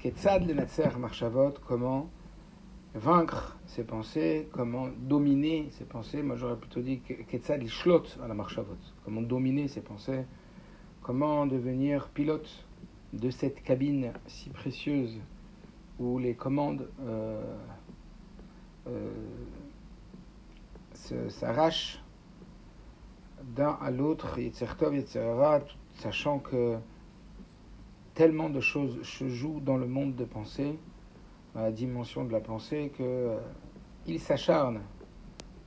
Ketzad le Netzer Marchavot, comment vaincre ses pensées, comment dominer ses pensées. Moi j'aurais plutôt dit Ketzad Shlot à la Marchavot, comment dominer ses pensées, comment devenir pilote de cette cabine si précieuse où les commandes euh, euh, s'arrachent d'un à l'autre, sachant que tellement de choses se jouent dans le monde de pensée, dans la dimension de la pensée, que euh, il s'acharne.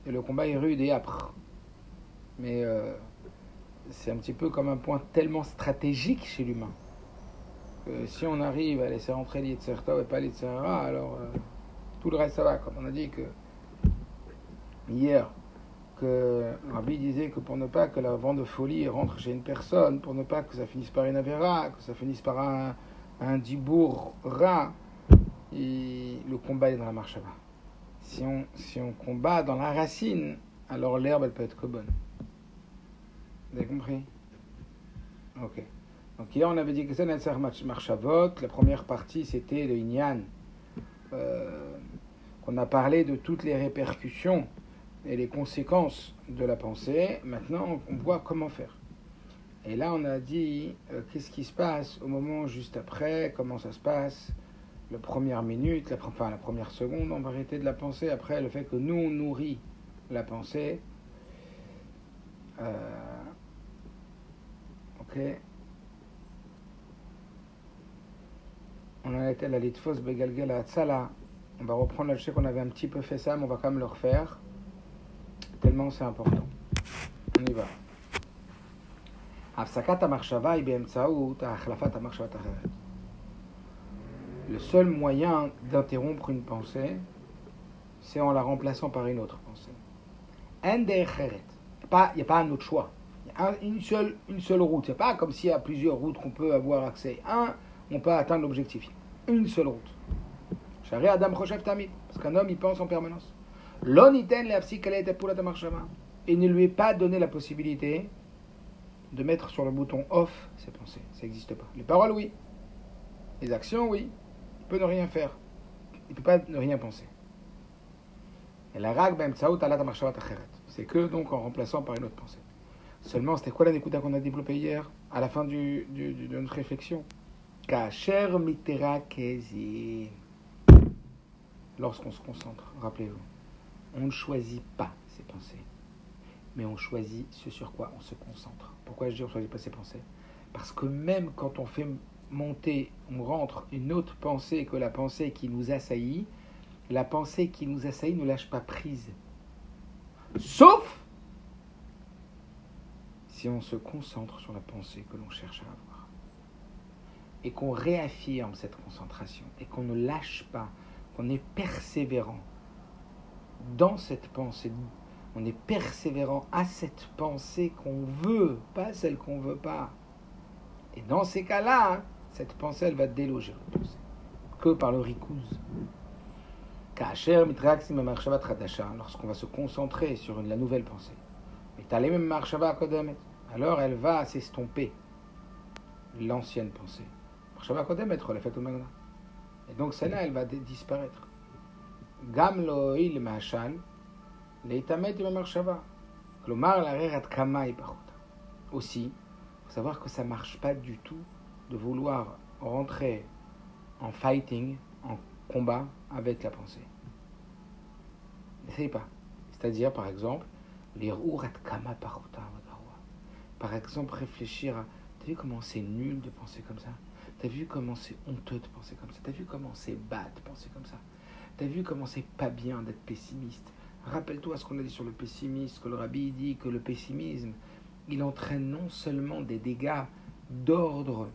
Et le combat est rude et âpre. Mais euh, c'est un petit peu comme un point tellement stratégique chez l'humain. Que si on arrive à laisser rentrer l'Yitzerta et pas l'Yitzera, alors euh, tout le reste ça va. Comme on a dit que hier, que Rabbi disait que pour ne pas que la vent de folie rentre chez une personne, pour ne pas que ça finisse par une avéra, que ça finisse par un, un rat, le combat est dans la marche avant. Si on, si on combat dans la racine, alors l'herbe, elle peut être que bonne. Vous avez compris? Ok. Donc hier, on avait dit que c'est Netzer Marchavot. La première partie, c'était le Inyan. Euh, qu'on a parlé de toutes les répercussions et les conséquences de la pensée. Maintenant, on voit comment faire. Et là, on a dit euh, qu'est-ce qui se passe au moment juste après, comment ça se passe, la première minute, la, enfin la première seconde en vérité de la pensée, après le fait que nous, on nourrit la pensée. Euh, ok. On en était à la Litfos Begalgel. On va reprendre, je sais qu'on avait un petit peu fait ça, mais on va quand même le refaire tellement c'est important. On y va. Le seul moyen d'interrompre une pensée, c'est en la remplaçant par une autre pensée. Il n'y a pas un autre choix. Il y a une seule, une seule route. C'est pas comme s'il y a plusieurs routes qu'on peut avoir accès. Un, on peut atteindre l'objectif. Une seule route. Adam Parce qu'un homme, il pense en permanence. Et ne lui est pas donné la possibilité de mettre sur le bouton off ses pensées. Ça n'existe pas. Les paroles, oui. Les actions, oui. Il peut ne rien faire. Il ne peut pas ne rien penser. Et la rag c'est que donc en remplaçant par une autre pensée. Seulement, c'était quoi la l'écoute qu'on a développé hier, à la fin de notre réflexion? Lorsqu'on se concentre, rappelez-vous on ne choisit pas ses pensées, mais on choisit ce sur quoi on se concentre. Pourquoi je dis on ne choisit pas ses pensées? Parce que même quand on fait monter, on rentre une autre pensée que la pensée qui nous assaillit, la pensée qui nous assaillit ne lâche pas prise. Sauf si on se concentre sur la pensée que l'on cherche à avoir. Et qu'on réaffirme cette concentration et qu'on ne lâche pas, qu'on est persévérant dans cette pensée. On est persévérant à cette pensée qu'on veut, pas celle qu'on veut pas. Et dans ces cas-là, cette pensée, elle va déloger Que par le rikouz. Lorsqu'on va se concentrer sur la nouvelle pensée. Alors elle va s'estomper. L'ancienne pensée. Et donc celle-là, elle va disparaître. גם לא הועיל למשל להתעמת עם המחשבה. כלומר, לערער עד כמה היא פחותה. Aussi, faut savoir que ça marche pas du tout de vouloir rentrer en fighting, en combat avec la pensée. N'essayez pas. C'est-à-dire, par exemple, les kama Par exemple, réfléchir à. T'as vu comment c'est nul de penser comme ça T'as vu comment c'est honteux de penser comme ça T'as vu comment c'est bas de penser comme ça T'as vu comment c'est pas bien d'être pessimiste? Rappelle-toi ce qu'on a dit sur le pessimisme, que le rabbi dit que le pessimisme, il entraîne non seulement des dégâts d'ordre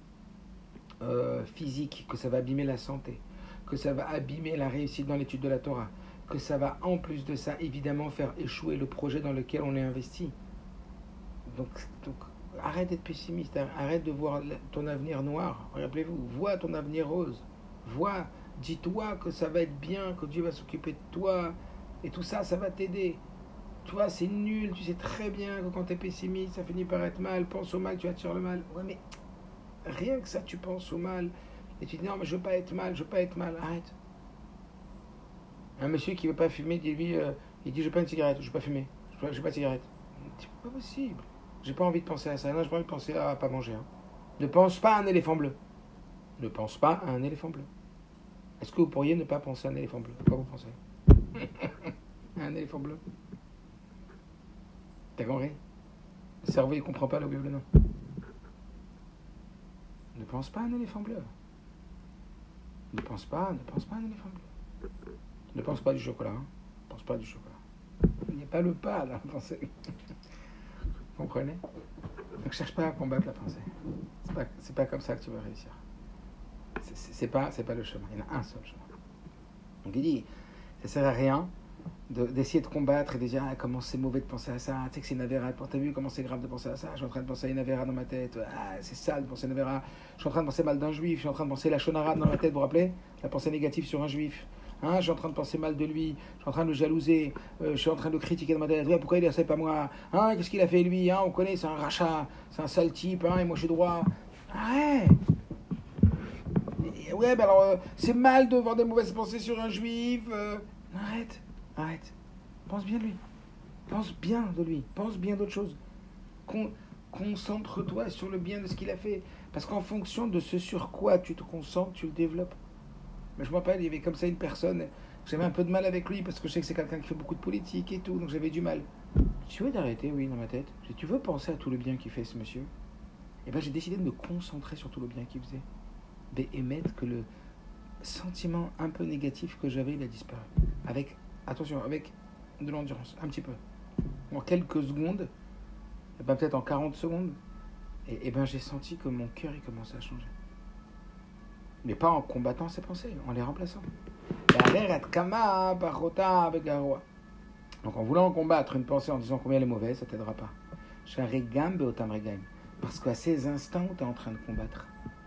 euh, physique, que ça va abîmer la santé, que ça va abîmer la réussite dans l'étude de la Torah, que ça va en plus de ça évidemment faire échouer le projet dans lequel on est investi. Donc, donc arrête d'être pessimiste, arrête de voir ton avenir noir. Rappelez-vous, vois ton avenir rose, vois Dis-toi que ça va être bien, que Dieu va s'occuper de toi. Et tout ça, ça va t'aider. Toi, c'est nul. Tu sais très bien que quand tu es pessimiste, ça finit par être mal. Pense au mal, tu attires le mal. Ouais, mais rien que ça, tu penses au mal. Et tu dis non, mais je veux pas être mal, je veux pas être mal, arrête. Un monsieur qui veut pas fumer, dit-lui, euh, il dit je veux pas une cigarette, je veux pas fumer, je veux, veux pas de cigarette. C'est pas possible. J'ai pas envie de penser à ça. Non, j'ai pas envie de penser à pas manger. Hein. Ne pense pas à un éléphant bleu. Ne pense pas à un éléphant bleu. Est-ce que vous pourriez ne pas penser à un éléphant bleu? Quoi vous pensez? Un éléphant bleu T'as compris? Le cerveau, il comprend pas le bleu. Ne pense pas à un éléphant bleu. Ne pense pas, ne pense pas à un éléphant bleu. Ne pense pas du chocolat. Hein. Ne pense pas du chocolat. Il n'y a pas le pas dans la pensée. Vous comprenez? Donc cherche pas à combattre la pensée. C'est pas, pas comme ça que tu vas réussir. C'est, pas, pas le chemin. Il y en a un seul chemin. Donc il dit, ça sert à rien d'essayer de, combattre et de dire ah, comment c'est mauvais de penser à ça, tu sais que c'est une avéra, t'as vu comment c'est grave de penser à ça, je suis en train de penser à une avéra dans ma tête, ah, c'est sale de penser à une avéra, je suis en train de penser mal d'un juif, je suis en train de penser la shonara dans ma tête, vous vous rappelez? La pensée négative sur un juif, Hein, je suis en train de penser mal de lui, je suis en train de le jalouser, euh, je suis en train de le critiquer dans ma tête. pourquoi il a pas moi? Hein, Qu'est-ce qu'il a fait lui? Hein, On connaît, c'est un rachat, c'est un sale type, hein, et moi je suis droit. Ouais, ben alors, euh, c'est mal de voir des mauvaises pensées sur un juif. Euh. Arrête, arrête. Pense bien de lui. Pense bien de lui. Pense bien d'autre chose. Concentre-toi sur le bien de ce qu'il a fait. Parce qu'en fonction de ce sur quoi tu te concentres, tu le développes. Mais je me rappelle, il y avait comme ça une personne, j'avais un peu de mal avec lui parce que je sais que c'est quelqu'un qui fait beaucoup de politique et tout, donc j'avais du mal. Tu veux t'arrêter, oui, dans ma tête? Tu veux penser à tout le bien qu'il fait, ce monsieur? Eh bien j'ai décidé de me concentrer sur tout le bien qu'il faisait. Et émettre que le sentiment un peu négatif que j'avais, il a disparu. Avec, attention, avec de l'endurance, un petit peu. En quelques secondes, eh ben peut-être en 40 secondes, et, et ben j'ai senti que mon cœur, il commençait à changer mais pas en combattant ses pensées, en les remplaçant. Donc en voulant combattre une pensée en disant combien elle est mauvaise, ça t'aidera pas. Parce qu'à ces instants où tu es en train de combattre,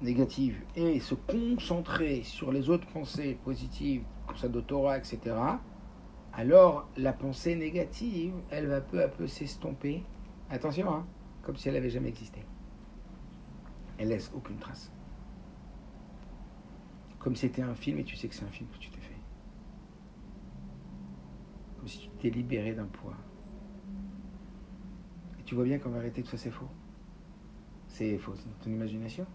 négatives et se concentrer sur les autres pensées positives, comme de Torah, etc., alors la pensée négative, elle va peu à peu s'estomper. Attention, hein, comme si elle n'avait jamais existé. Elle laisse aucune trace comme si c'était un film et tu sais que c'est un film que tu t'es fait. Comme si tu t'es libéré d'un poids. Et tu vois bien qu'en vérité, tout ça c'est faux. C'est faux, c'est ton imagination.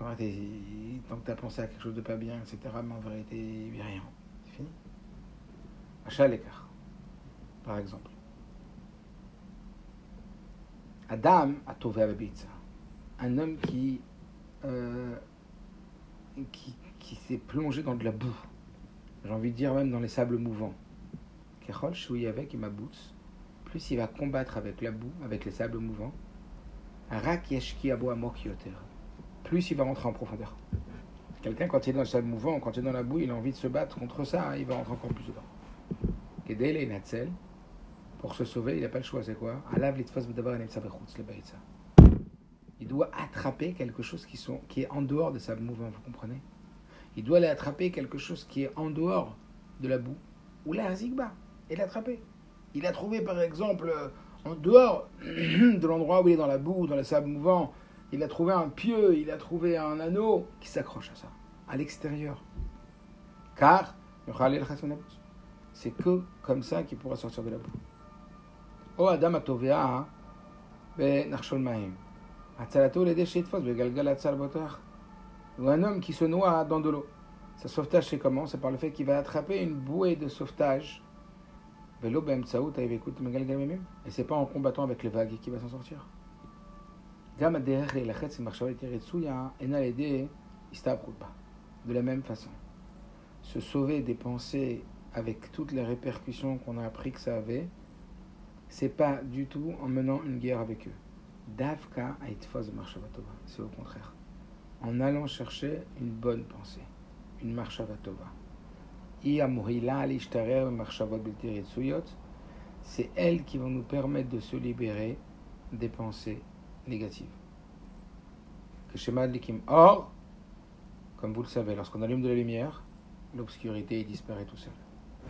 Que tu as pensé à quelque chose de pas bien, etc., mais en vérité, il n'y a rien. C'est fini. Achat à l'écart, par exemple. Adam a trouvé à Un homme qui euh, qui, qui s'est plongé dans de la boue. J'ai envie de dire même dans les sables mouvants. Kechol choui avec. Plus il va combattre avec la boue, avec les sables mouvants. Rak yeshki abo. Plus il va rentrer en profondeur. Quelqu'un, quand il est dans le sable mouvant, quand il est dans la boue, il a envie de se battre contre ça, il va rentrer encore plus dedans. Et Natzel, pour se sauver, il n'a pas le choix, c'est quoi? Il doit attraper quelque chose qui, sont, qui est en dehors de sa mouvement, vous comprenez? Il doit aller attraper quelque chose qui est en dehors de la boue, ou la zigba, et l'attraper. Il a trouvé par exemple en dehors de l'endroit où il est dans la boue, dans le sable mouvant, il a trouvé un pieu, il a trouvé un anneau qui s'accroche à ça, à l'extérieur. Car, c'est que comme ça qu'il pourra sortir de la boue. Oh Adam Atovea, ben ou un homme qui se noie dans de l'eau. Sa sauvetage, c'est comment? C'est par le fait qu'il va attraper une bouée de sauvetage. Et c'est pas en combattant avec les vagues qu'il va s'en sortir. De la même façon, se sauver des pensées avec toutes les répercussions qu'on a appris que ça avait, c'est pas du tout en menant une guerre avec eux. Davka Marchavatova. C'est au contraire. En allant chercher une bonne pensée, une Marchavatova. c'est elles qui vont nous permettre de se libérer des pensées négatives. Or, comme vous le savez, lorsqu'on allume de la lumière, l'obscurité disparaît tout seul.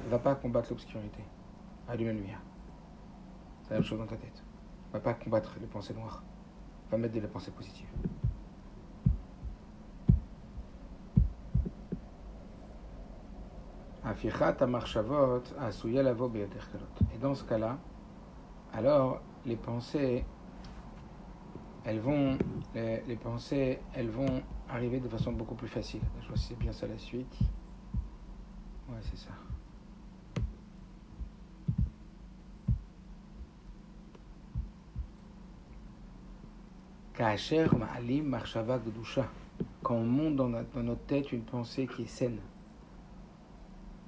Ne va pas combattre l'obscurité. Allume la lumière. C'est la même chose dans ta tête. Ne va pas combattre les pensées noires. Va mettre de la pensée positive. Et dans ce cas-là, alors les pensées, elles vont, les, pensées, elles vont arriver de façon beaucoup plus facile. Je vois si c'est bien ça la suite. Ouais, c'est ça. Quand on monte dans notre tête une pensée qui est saine,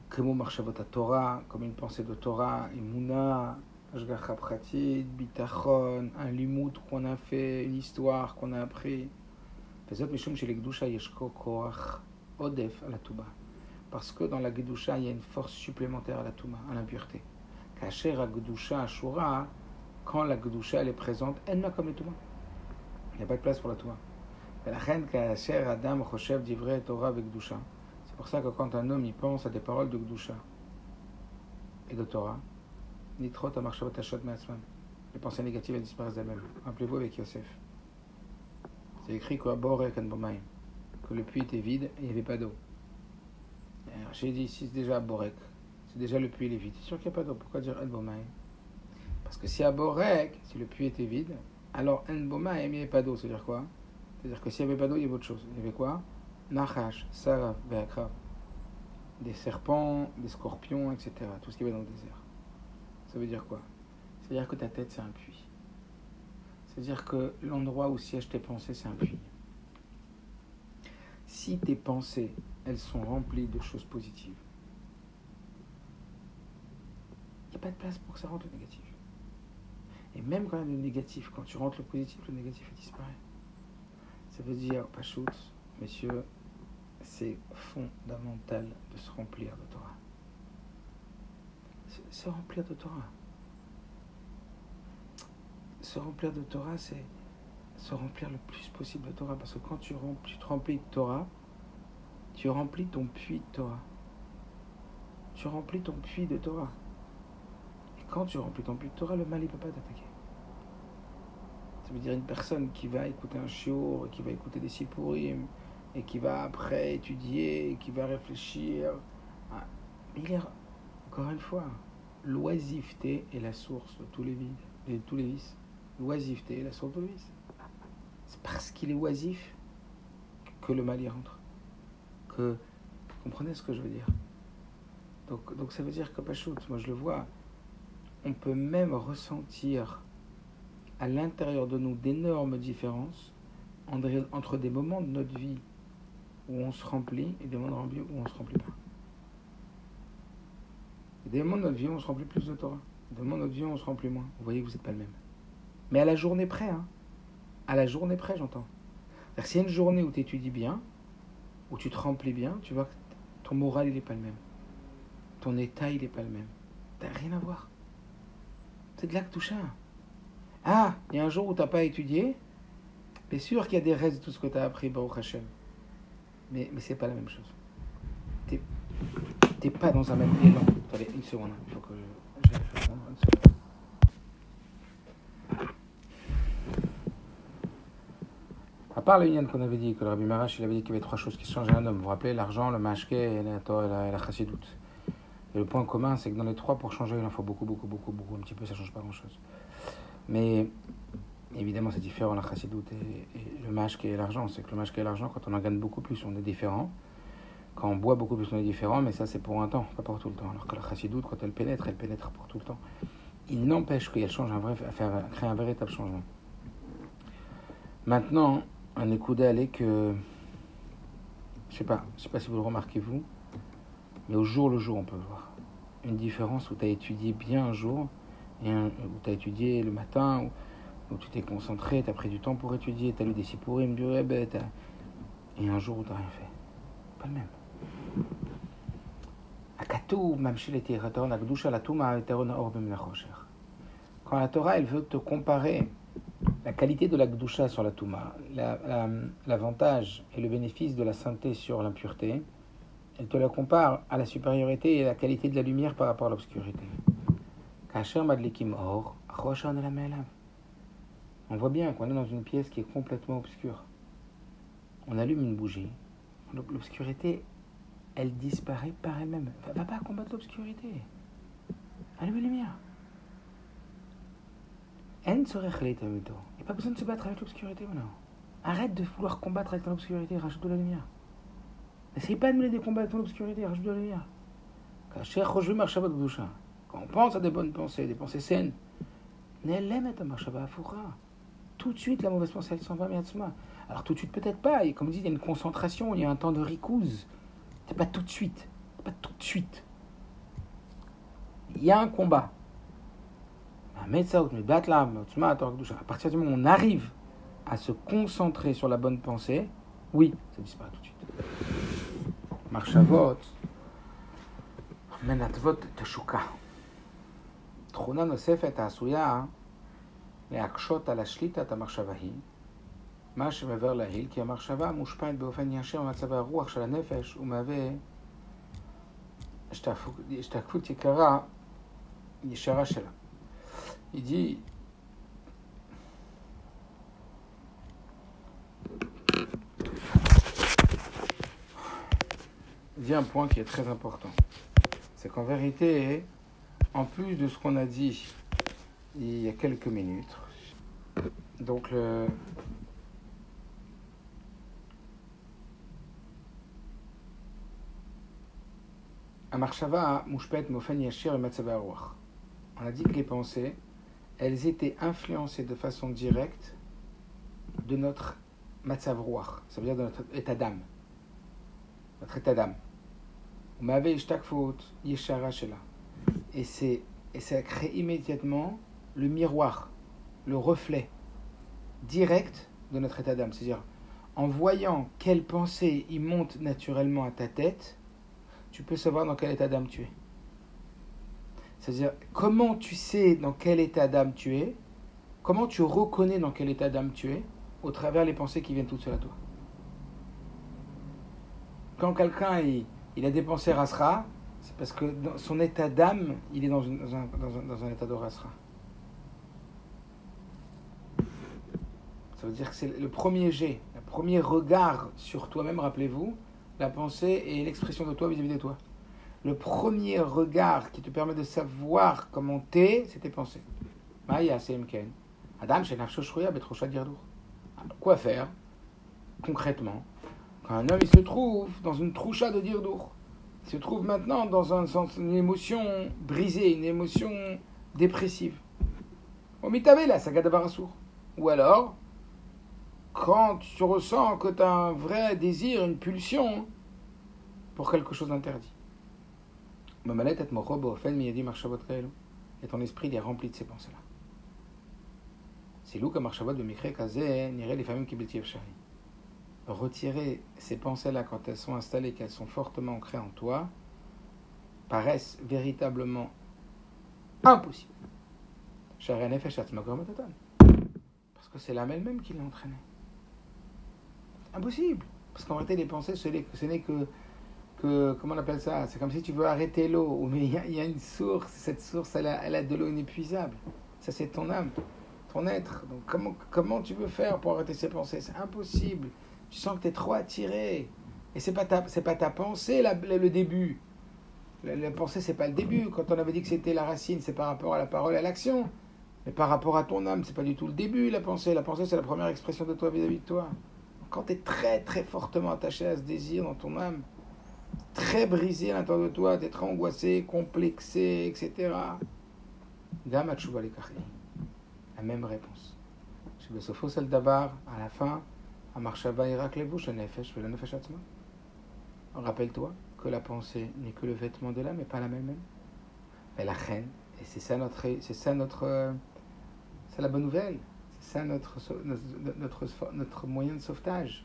Kemo Marshavot Torah, comme une pensée de Torah, Imuna, Ashgacha Pratit, Bitachon, un limout qu'on a fait, une histoire qu'on a appris. Odef à la Touba. Parce que dans la Gedusha, il y a une force supplémentaire à la Touma, à l'impureté. Kacher à Gedusha, Ashura, quand la Gedusha elle est présente, elle n'a comme le Touma. Il n'y a pas de place pour la. La reine Kacher Adam Choshev Torah avec Gedusha. C'est pour ça que quand un homme y pense à des paroles de Gdusha et de Torah, Nitrot les pensées négatives elles disparaissent d'elles-mêmes. Rappelez-vous avec Yosef. C'est écrit quoi? Que le puits était vide et il n'y avait pas d'eau. J'ai dit, si c'est déjà Borek, c'est déjà le puits il est vide. C'est sûr qu'il n'y a pas d'eau. Pourquoi dire En Parce que si à Borek, si le puits était vide, alors En il n'y avait pas d'eau. C'est-à-dire quoi? C'est-à-dire que s'il n'y avait pas d'eau, il y avait autre chose. Il y avait quoi? Nachash, Saraf, Beakra, des serpents, des scorpions, etc. Tout ce qui va dans le désert. Ça veut dire quoi? C'est-à-dire que ta tête, c'est un puits. C'est-à-dire que l'endroit où siègent tes pensées, c'est un puits. Si tes pensées, elles sont remplies de choses positives, il n'y a pas de place pour que ça rentre le négatif. Et même quand il y a le négatif, quand tu rentres le positif, le négatif disparaît. Ça veut dire, pas messieurs, c'est fondamental de se remplir de Torah. Se remplir de Torah. Se remplir de Torah, c'est se remplir le plus possible de Torah. Parce que quand tu, tu te remplis de Torah, tu remplis ton puits de Torah. Tu remplis ton puits de Torah. Et quand tu remplis ton puits de Torah, le mal ne peut pas t'attaquer. Ça veut dire une personne qui va écouter un shiur, qui va écouter des sipurim, et qui va après étudier, qui va réfléchir. Ah, il est, encore une fois, l'oisiveté est la source de tous les vides, de tous les vices. L'oisiveté est la source de tous les vices. C'est parce qu'il est oisif que le mal y rentre. Que, vous comprenez ce que je veux dire? Donc, donc ça veut dire que Pachout, moi je le vois, on peut même ressentir à l'intérieur de nous d'énormes différences entre des moments de notre vie où on se remplit et des moments où on se remplit pas. Des moments de notre vie on se remplit plus de Torah. Des moments de notre vie on se remplit moins. Vous voyez que vous n'êtes pas le même. Mais à la journée près, hein. À la journée près, j'entends. S'il y a une journée où tu étudies bien, où tu te remplis bien, tu vois que ton moral, il n'est pas le même. Ton état, il n'est pas le même. T'as rien à voir. C'est de là que tout. Ah, il y a un jour où tu n'as pas étudié, c'est sûr qu'il y a des restes de tout ce que tu as appris, Baruch Hashem mais, mais c'est pas la même chose. Tu n'es pas dans un même élan. Attendez, une seconde, hein. il faut que je. À part le yin qu'on avait dit, que le Rabbi Marash il avait dit qu'il y avait trois choses qui changeaient un homme. Vous vous rappelez L'argent, le mashke et la et la, chassidoute. Et le point commun, c'est que dans les trois, pour changer, il en faut beaucoup, beaucoup, beaucoup, beaucoup. Un petit peu, ça ne change pas grand-chose. Mais évidemment, c'est différent la chassidoute et, le mashke et l'argent. C'est que le mashke et l'argent, quand on en gagne beaucoup plus, on est différent. Quand on boit beaucoup plus, on est différent, mais ça, c'est pour un temps, pas pour tout le temps. Alors que la chassidoute, quand elle pénètre, elle pénètre pour tout le temps. Il n'empêche qu'elle change un vrai, créer un véritable changement. Maintenant, un écoudal est que, je sais pas, je sais pas si vous le remarquez vous, mais au jour le jour, on peut voir une différence où tu as étudié bien un jour et où tu as étudié le matin. Donc tu t'es concentré, tu as pris du temps pour étudier, tu as lu des sipurim, du rebet, et un jour où tu n'as rien fait. Pas le même. Quand la Torah, elle veut te comparer la qualité de la Gdusha sur la Touma, l'avantage et le bénéfice de la sainteté sur l'impureté, elle te la compare à la supériorité et la qualité de la lumière par rapport à l'obscurité. On voit bien qu'on est dans une pièce qui est complètement obscure. On allume une bougie. L'obscurité, elle disparaît par elle-même. Va, va pas combattre l'obscurité. Allume la lumière. Il n'y a pas besoin de se battre avec l'obscurité maintenant. Arrête de vouloir combattre avec l'obscurité, rajoute de la lumière. N'essaye pas de mener des combats avec l'obscurité, rajoute de la lumière. Quand on pense à des bonnes pensées, des pensées saines, tout de suite la mauvaise pensée elle s'en va, Alors tout de suite peut-être pas, et comme dit, il y a une concentration, il y a un temps de ricouse. C'est pas tout de suite, pas tout de suite. Il y a un combat. À partir du moment où on arrive à se concentrer sur la bonne pensée, oui, ça disparaît tout de suite. Marchavot, menatvot teshuka. תכונה נוספת העשויה להקשות על השליטת המחשבה היא מה שמבאר להיל כי המחשבה מושפעת באופן ישיר ממצב הרוח של הנפש ומהווה השתקפות יקרה ישרה שלה. Il dit il dit un point qui est très important. C'est qu'en vérité, en plus de ce qu'on a dit il y a quelques minutes, donc le, On a dit que les pensées, elles étaient influencées de façon directe de notre matzav ça veut dire de notre état d'âme. Notre état d'âme. Et, c'est, et ça crée immédiatement le miroir, le reflet direct de notre état d'âme. C'est-à-dire, en voyant quelle pensée y monte naturellement à ta tête, tu peux savoir dans quel état d'âme tu es. C'est-à-dire, comment tu sais dans quel état d'âme tu es, comment tu reconnais dans quel état d'âme tu es, au travers les pensées qui viennent toutes seules à toi. Quand quelqu'un a des pensées rasra, c'est parce que dans son état d'âme, il est dans, un, dans, un, état de rasra. Ça veut dire que c'est le premier jet, le premier regard sur toi-même, rappelez-vous, la pensée et l'expression de toi vis-à-vis de toi. Le premier regard qui te permet de savoir comment t'es, c'est tes pensées. Maya Adam Quoi faire concrètement quand un homme il se trouve dans une troucha de dirdour Il se trouve maintenant dans un sens, une émotion brisée, une émotion dépressive. la saga Ou alors, quand tu ressens que tu as un vrai désir, une pulsion pour quelque chose d'interdit. Et ton esprit il est rempli de ces pensées-là. C'est Marchavot de Mikre Kazé, n'irait les familles qui Retirer ces pensées-là quand elles sont installées, qu'elles sont fortement ancrées en toi, paraissent véritablement impossibles. Parce que c'est l'âme elle-même qui l'a entraîné. Impossible. Parce qu'en réalité, les pensées, ce n'est que comment on appelle ça C'est comme si tu veux arrêter l'eau, mais il y, a une source, cette source, elle a, de l'eau inépuisable. Ça, c'est ton âme, ton être. Donc, comment, comment tu veux faire pour arrêter ces pensées? C'est impossible. Tu sens que tu es trop attiré. Et c'est pas ta, pas ta pensée, le début. La, la pensée, c'est pas le début. Quand on avait dit que c'était la racine, c'est par rapport à la parole et à l'action. Mais par rapport à ton âme, c'est pas du tout le début, la pensée. La pensée, c'est la première expression de toi vis-à-vis -vis de toi. Quand tu es très, très fortement attaché à ce désir dans ton âme, très brisé à l'intérieur de toi, d'être angoissé, complexé, etc. La même réponse. Chez Besofo Sel Dabar, à la fin, à Marshaba Irak Levush, Nefesh, le Nefesh Rappelle-toi que la pensée n'est que le vêtement de l'âme et pas la même. Mais la reine, et c'est ça notre, c'est ça notre, c'est la bonne nouvelle, c'est ça notre, notre, notre, notre moyen de sauvetage.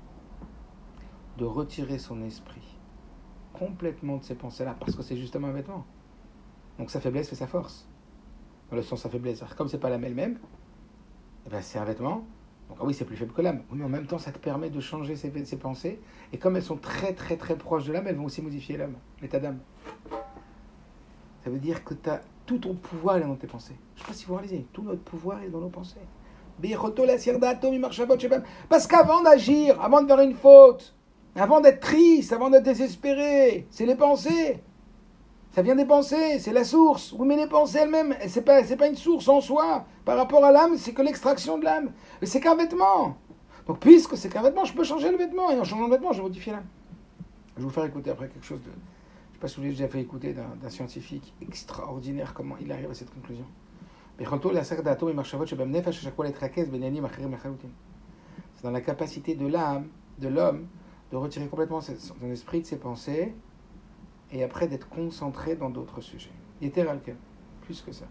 de retirer son esprit complètement de ces pensées-là, parce que c'est justement un vêtement. Donc sa faiblesse fait sa force. Dans le sens sa faiblesse. Comme c'est pas l'âme elle-même, eh ben c'est un vêtement. Donc ah oui, c'est plus faible que l'âme. Mais en même temps, ça te permet de changer ses, ses pensées. Et comme elles sont très très très proches de l'âme, elles vont aussi modifier l'âme, l'état d'âme. Ça veut dire que as, tout ton pouvoir est dans tes pensées. Je ne sais pas si vous réalisez, tout notre pouvoir est dans nos pensées. Parce qu'avant d'agir, avant de faire une faute, avant d'être triste, avant d'être désespéré, c'est les pensées. Ça vient des pensées, c'est la source. Oui, mais les pensées elles-mêmes, ce n'est pas, pas une source en soi. Par rapport à l'âme, c'est que l'extraction de l'âme. C'est qu'un vêtement. Donc, puisque c'est qu'un vêtement, je peux changer le vêtement. Et en changeant le vêtement, je vais modifier l'âme. Je vais vous faire écouter après quelque chose de. Je ne sais pas si vous déjà fait écouter d'un scientifique extraordinaire, comment il arrive à cette conclusion. C'est dans la capacité de l'âme, de l'homme, de retirer complètement son esprit de ses pensées et après d'être concentré dans d'autres sujets. Plus que ça.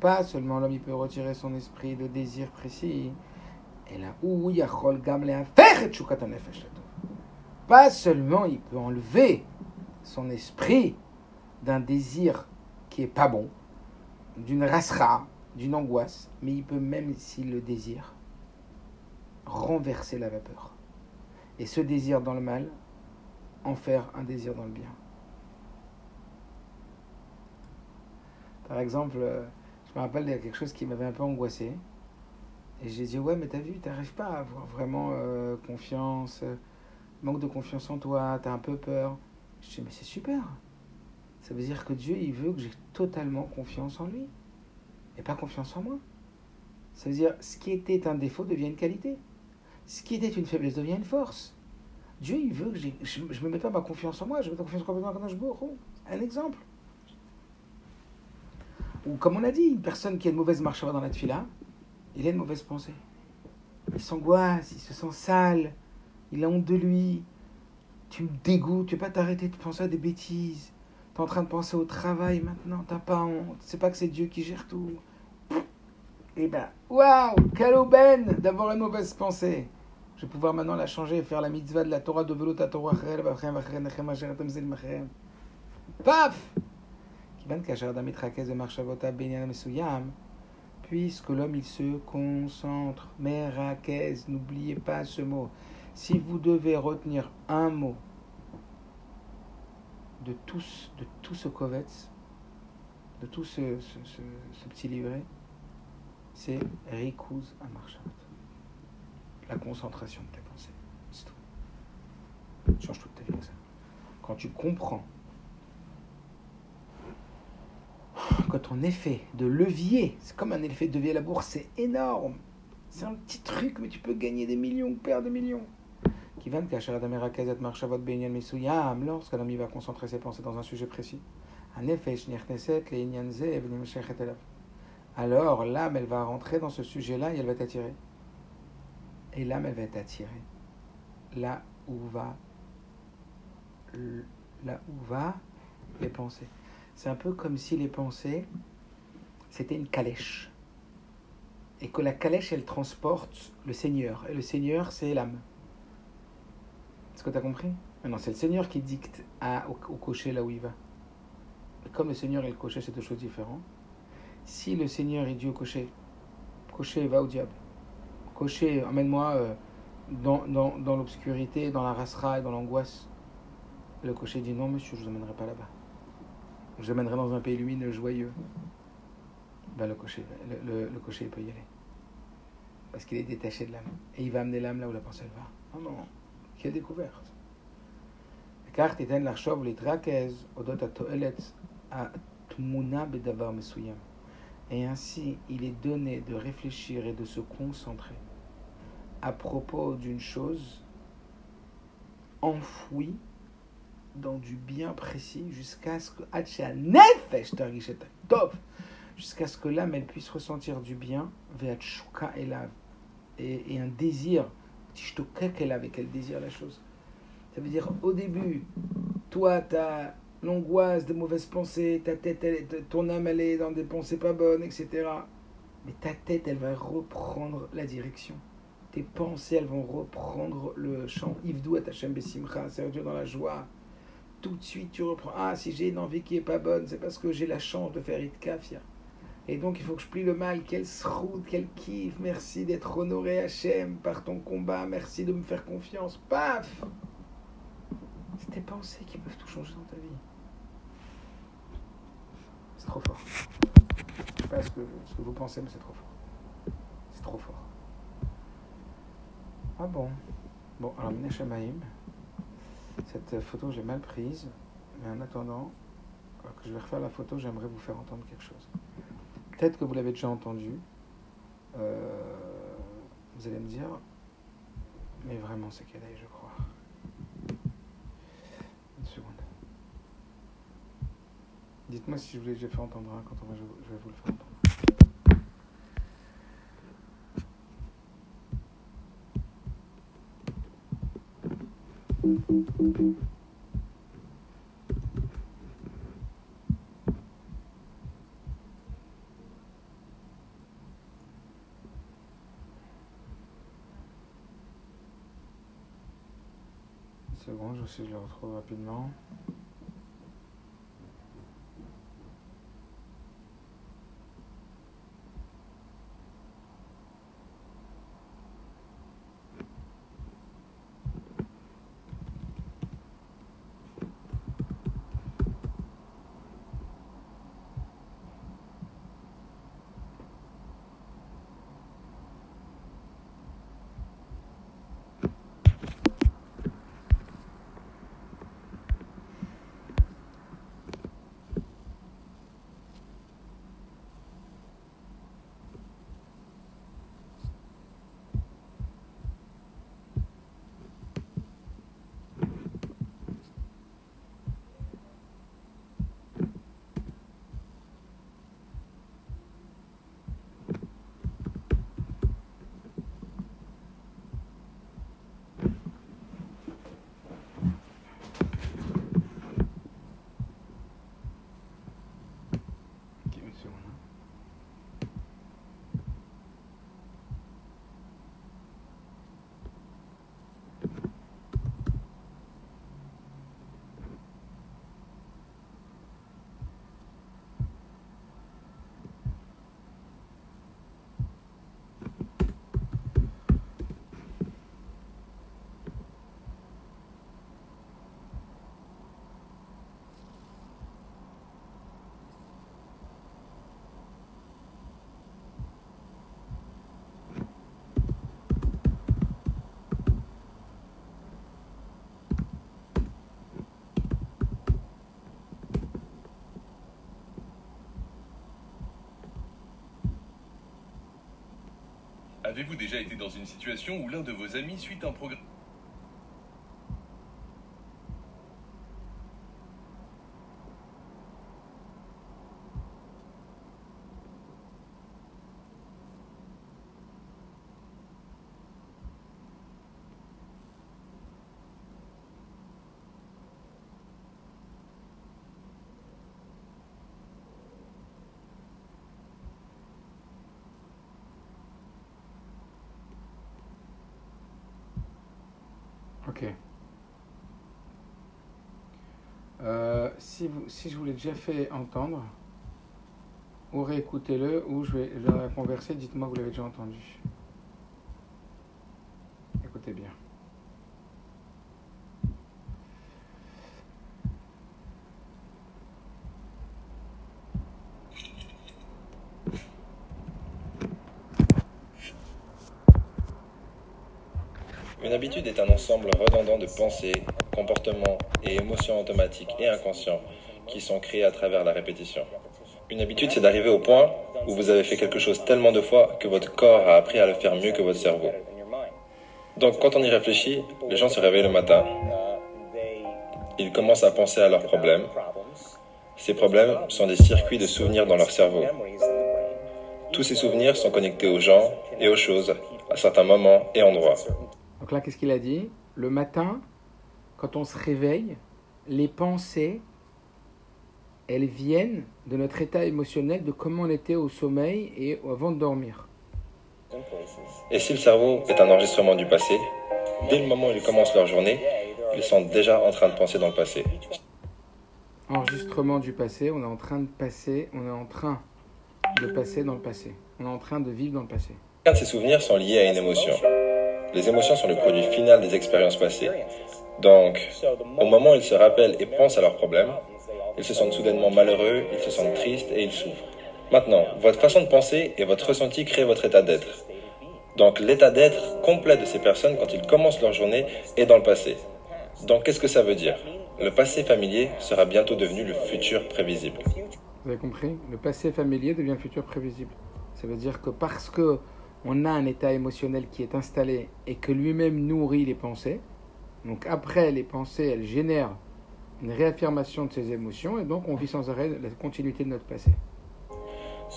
Pas seulement l'homme peut retirer son esprit de désir précis, et là Pas seulement il peut enlever son esprit d'un désir qui est pas bon, d'une rasra, d'une angoisse, mais il peut même s'il le désire renverser la vapeur. Et ce désir dans le mal, en faire un désir dans le bien. Par exemple, euh, je me rappelle, il y a quelque chose qui m'avait un peu angoissé. Et j'ai dit, ouais, mais t'as vu, t'arrives pas à avoir vraiment euh, confiance, euh, manque de confiance en toi, t'as un peu peur. Je dis, mais c'est super. Ça veut dire que Dieu, il veut que j'ai totalement confiance en lui. Et pas confiance en moi. Ça veut dire, ce qui était un défaut devient une qualité ce qui était une faiblesse devient une force. Dieu, il veut que je ne me mette pas ma confiance en moi, je mets ma confiance complètement en Kadosh Un exemple. Ou comme on a dit, une personne qui a une mauvaise marche dans la tefila, il a une mauvaise pensée. Il s'angoisse, il se sent sale, il a honte de lui. Tu me dégoûtes, tu ne pas t'arrêter de penser à des bêtises. Tu es en train de penser au travail maintenant, tu pas honte. C'est pas que c'est Dieu qui gère tout. Eh ben, waouh, quelle aubaine d'avoir une mauvaise pensée. Je vais pouvoir maintenant la changer et faire la mitzvah de la Torah de Velut Torah Paf Puisque l'homme il se concentre, Merakez, n'oubliez pas ce mot. Si vous devez retenir un mot de tout, de tout ce kovetz, de tout ce, ce, ce, ce petit livret, c'est Rikuz Amarchat. La concentration de tes pensées. C'est tout. Change toute ta vie ça. Quand tu comprends que ton effet de levier, c'est comme un effet de levier à la bourse, c'est énorme. C'est un petit truc, mais tu peux gagner des millions, perdre des millions. Qui va lorsqu'un ami va concentrer ses pensées dans un sujet précis. Un effet, alors l'âme, elle va rentrer dans ce sujet-là et elle va t'attirer. Et l'âme, elle va t'attirer là où va là où va les pensées. C'est un peu comme si les pensées, c'était une calèche. Et que la calèche, elle transporte le Seigneur. Et le Seigneur, c'est l'âme. Est-ce que tu as compris Maintenant, c'est le Seigneur qui dicte au, au, cocher là où il va. Et comme le Seigneur et le cocher, c'est deux choses différentes, si le Seigneur est Dieu cocher, cocher va au diable. Cocher, emmène-moi euh, dans, dans, dans l'obscurité, dans la rasera et dans l'angoisse. Le cocher dit non, monsieur, je ne vous emmènerai pas là-bas. Je vous emmènerai dans un pays lumineux, joyeux. Ben, le, cocher, le, le, cocher, il peut y aller. Parce qu'il est détaché de l'âme. Et il va amener l'âme là où la pensée va. Non, non, qui a découverte. car תיתן לחשוב להתרכז אודות התועלת הטמונה בדבר מסוים. Et ainsi, il est donné de réfléchir et de se concentrer à propos d'une chose enfouie dans du bien précis jusqu'à ce que jusqu'à ce que l'âme elle puisse ressentir du bien et, et un désir qu'elle avait qu'elle désire la chose. Ça veut dire au début toi tu as l'angoisse des mauvaises pensées ta tête elle, ton âme elle est dans des pensées pas bonnes etc mais ta tête elle va reprendre la direction tes pensées elles vont reprendre le chant Ivdou et Hashem Besimcha Dieu dans la joie tout de suite tu reprends. Ah, si j'ai une envie qui est pas bonne, c'est parce que j'ai la chance de faire Itkafia. Et donc il faut que je plie le mal. Quel sroud, quel kiff. Merci d'être honoré Hachem par ton combat. Merci de me faire confiance. Paf C'est tes pensées qui peuvent tout changer dans ta vie. C'est trop fort. Je sais pas ce que, vous pensez, mais c'est trop fort. C'est trop fort. Ah bon Bon, alors Minashamaim. Cette photo, j'ai mal prise, mais en attendant que je vais refaire la photo, j'aimerais vous faire entendre quelque chose. Peut-être que vous l'avez déjà entendu. Euh, vous allez me dire, mais vraiment, c'est qu'elle est, je crois. Une seconde. Dites-moi si je vous l'ai déjà fait entendre quand on va, je vais vous le faire entendre. Une seconde, je sais, je le retrouve rapidement. Avez-vous déjà été dans une situation où l'un de vos amis suit un programme Ok. Euh, si, je vous l'ai déjà fait entendre, ou réécoutez-le, ou je vais le converser, dites-moi que vous l'avez déjà entendu. Écoutez bien. Une habitude est un ensemble redondant de pensées, comportements et émotions automatiques et inconscients qui sont créés à travers la répétition. Une habitude, c'est d'arriver au point où vous avez fait quelque chose tellement de fois que votre corps a appris à le faire mieux que votre cerveau. Donc quand on y réfléchit, les gens se réveillent le matin, ils commencent à penser à leurs problèmes. Ces problèmes sont des circuits de souvenirs dans leur cerveau. Tous ces souvenirs sont connectés aux gens et aux choses à certains moments et endroits. Donc là, qu'est-ce qu'il a dit? Le matin, quand on se réveille, les pensées, elles viennent de notre état émotionnel, de comment on était au sommeil et avant de dormir. Et si le cerveau est un enregistrement du passé, dès le moment où ils commencent leur journée, ils sont déjà en train de penser dans le passé. Enregistrement du passé, on est en train de passer, on est en train de passer dans le passé. On est en train de vivre dans le passé. Chacun de ces souvenirs sont liés à une émotion. Les émotions sont le produit final des expériences passées. Donc, au moment où ils se rappellent et pensent à leurs problèmes, ils se sentent soudainement malheureux, ils se sentent tristes et ils souffrent. Maintenant, votre façon de penser et votre ressenti créent votre état d'être. Donc l'état d'être complet de ces personnes quand ils commencent leur journée est dans le passé. Donc qu'est-ce que ça veut dire? Le passé familier sera bientôt devenu le futur prévisible. Vous avez compris? Le passé familier devient futur prévisible. Ça veut dire que parce que on a un état émotionnel qui est installé et que lui-même nourrit les pensées, donc après les pensées, elles génèrent une réaffirmation de ces émotions et donc on vit sans arrêt la continuité de notre passé.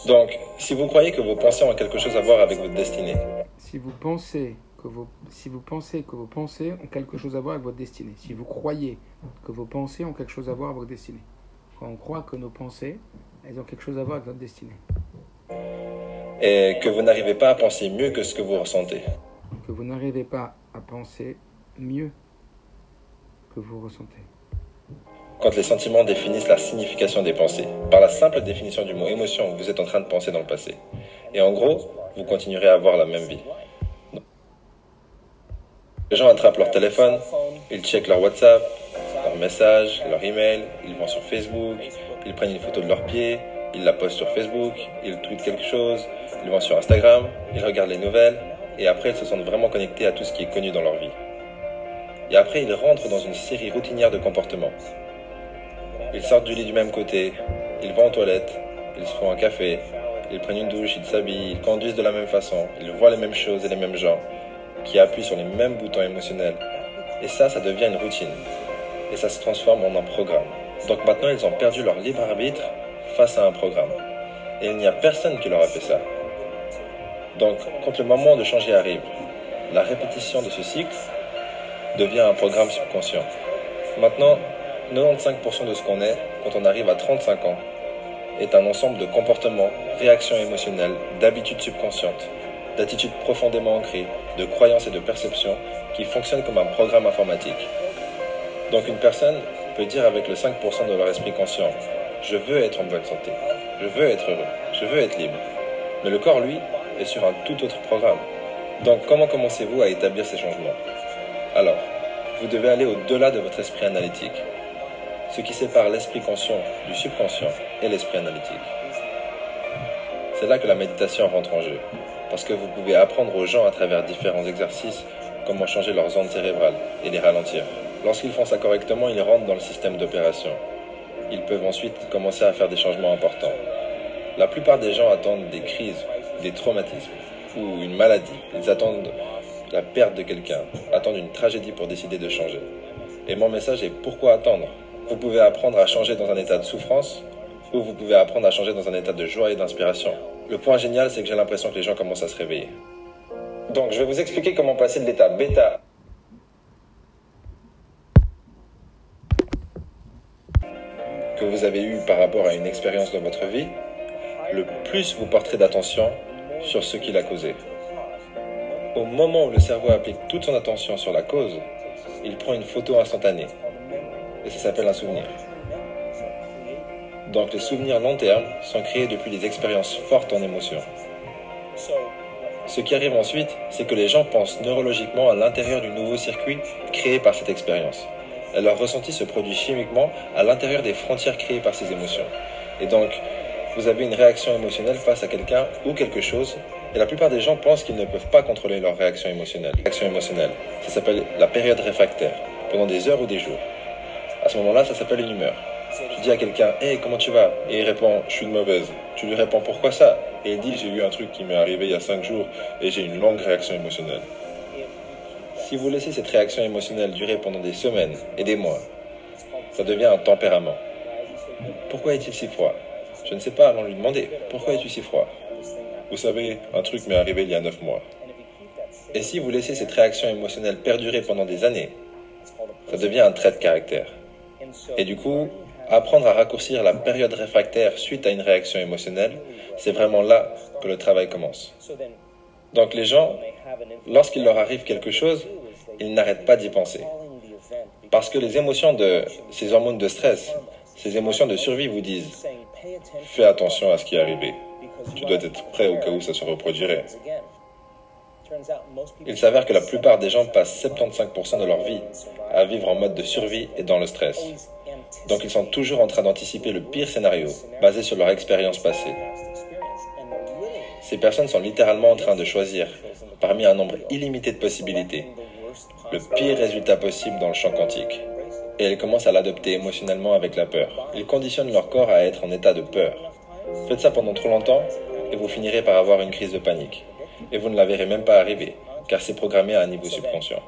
Donc, si vous croyez que vos pensées ont quelque chose à voir avec votre destinée, Si vous pensez que vos, si vous pensez que vos pensées ont quelque chose à voir avec votre destinée, si vous croyez que vos pensées ont quelque chose à voir avec votre destinée, quand on croit que nos pensées, elles ont quelque chose à voir avec notre destinée, et que vous n'arrivez pas à penser mieux que ce que vous ressentez, que vous n'arrivez pas à penser mieux que vous ressentez. Quand les sentiments définissent la signification des pensées, par la simple définition du mot émotion, vous êtes en train de penser dans le passé. Et en gros, vous continuerez à avoir la même vie. Les gens attrapent leur téléphone, ils checkent leur WhatsApp, leurs messages, leur email, ils vont sur Facebook, ils prennent une photo de leurs pieds, ils la postent sur Facebook, ils tweetent quelque chose, ils vont sur Instagram, ils regardent les nouvelles, et après ils se sentent vraiment connectés à tout ce qui est connu dans leur vie. Et après ils rentrent dans une série routinière de comportements. Ils sortent du lit du même côté, ils vont aux toilettes, ils se font un café, ils prennent une douche, ils s'habillent, ils conduisent de la même façon, ils voient les mêmes choses et les mêmes gens, qui appuient sur les mêmes boutons émotionnels. Et ça, ça devient une routine. Et ça se transforme en un programme. Donc maintenant, ils ont perdu leur libre arbitre face à un programme. Et il n'y a personne qui leur a fait ça. Donc, quand le moment de changer arrive, la répétition de ce cycle devient un programme subconscient. Maintenant, 95% de ce qu'on est, quand on arrive à 35 ans, est un ensemble de comportements, réactions émotionnelles, d'habitudes subconscientes, d'attitudes profondément ancrées, de croyances et de perceptions qui fonctionnent comme un programme informatique. Donc une personne peut dire avec le 5% de leur esprit conscient, je veux être en bonne santé, je veux être heureux, je veux être libre. Mais le corps, lui, est sur un tout autre programme. Donc comment commencez-vous à établir ces changements? Alors, vous devez aller au-delà de votre esprit analytique, ce qui sépare l'esprit conscient du subconscient et l'esprit analytique. C'est là que la méditation rentre en jeu, parce que vous pouvez apprendre aux gens à travers différents exercices comment changer leurs ondes cérébrales et les ralentir. Lorsqu'ils font ça correctement, ils rentrent dans le système d'opération. Ils peuvent ensuite commencer à faire des changements importants. La plupart des gens attendent des crises, des traumatismes ou une maladie. Ils attendent la perte de quelqu'un, attendent une tragédie pour décider de changer. Et mon message est pourquoi attendre? Vous pouvez apprendre à changer dans un état de souffrance ou vous pouvez apprendre à changer dans un état de joie et d'inspiration. Le point génial, c'est que j'ai l'impression que les gens commencent à se réveiller. Donc, je vais vous expliquer comment passer de l'état bêta que vous avez eu par rapport à une expérience dans votre vie, le plus vous porterez d'attention sur ce qui l'a causé. Au moment où le cerveau applique toute son attention sur la cause, il prend une photo instantanée. Et ça s'appelle un souvenir. Donc les souvenirs long terme sont créés depuis des expériences fortes en émotion. Ce qui arrive ensuite, c'est que les gens pensent neurologiquement à l'intérieur du nouveau circuit créé par cette expérience. Leur ressenti se produit chimiquement à l'intérieur des frontières créées par ces émotions. Et donc, vous avez une réaction émotionnelle face à quelqu'un ou quelque chose, et la plupart des gens pensent qu'ils ne peuvent pas contrôler leur réaction émotionnelle. Réaction émotionnelle, ça s'appelle la période réfractaire, pendant des heures ou des jours. À ce moment-là, ça s'appelle une humeur. Tu dis à quelqu'un Hey, comment tu vas? Et il répond Je suis de mauvaise. Tu lui réponds Pourquoi ça? Et il dit J'ai eu un truc qui m'est arrivé il y a 5 jours et j'ai une longue réaction émotionnelle. Si vous laissez cette réaction émotionnelle durer pendant des semaines et des mois, ça devient un tempérament. Pourquoi est-il si froid? Je ne sais pas, allons lui demander. Pourquoi es-tu si froid? Vous savez, un truc m'est arrivé il y a 9 mois. Et si vous laissez cette réaction émotionnelle perdurer pendant des années, ça devient un trait de caractère. Et du coup, apprendre à raccourcir la période réfractaire suite à une réaction émotionnelle, c'est vraiment là que le travail commence. Donc les gens, lorsqu'il leur arrive quelque chose, ils n'arrêtent pas d'y penser. Parce que les émotions de ces hormones de stress, ces émotions de survie vous disent fais attention à ce qui est arrivé. Tu dois être prêt au cas où ça se reproduirait. Il s'avère que la plupart des gens passent 75% de leur vie à vivre en mode de survie et dans le stress. Donc ils sont toujours en train d'anticiper le pire scénario, basé sur leur expérience passée. Ces personnes sont littéralement en train de choisir, parmi un nombre illimité de possibilités, le pire résultat possible dans le champ quantique. Et elles commencent à l'adopter émotionnellement avec la peur. Ils conditionnent leur corps à être en état de peur. Faites ça pendant trop longtemps et vous finirez par avoir une crise de panique. Et vous ne la verrez même pas arriver, car c'est programmé à un niveau subconscient.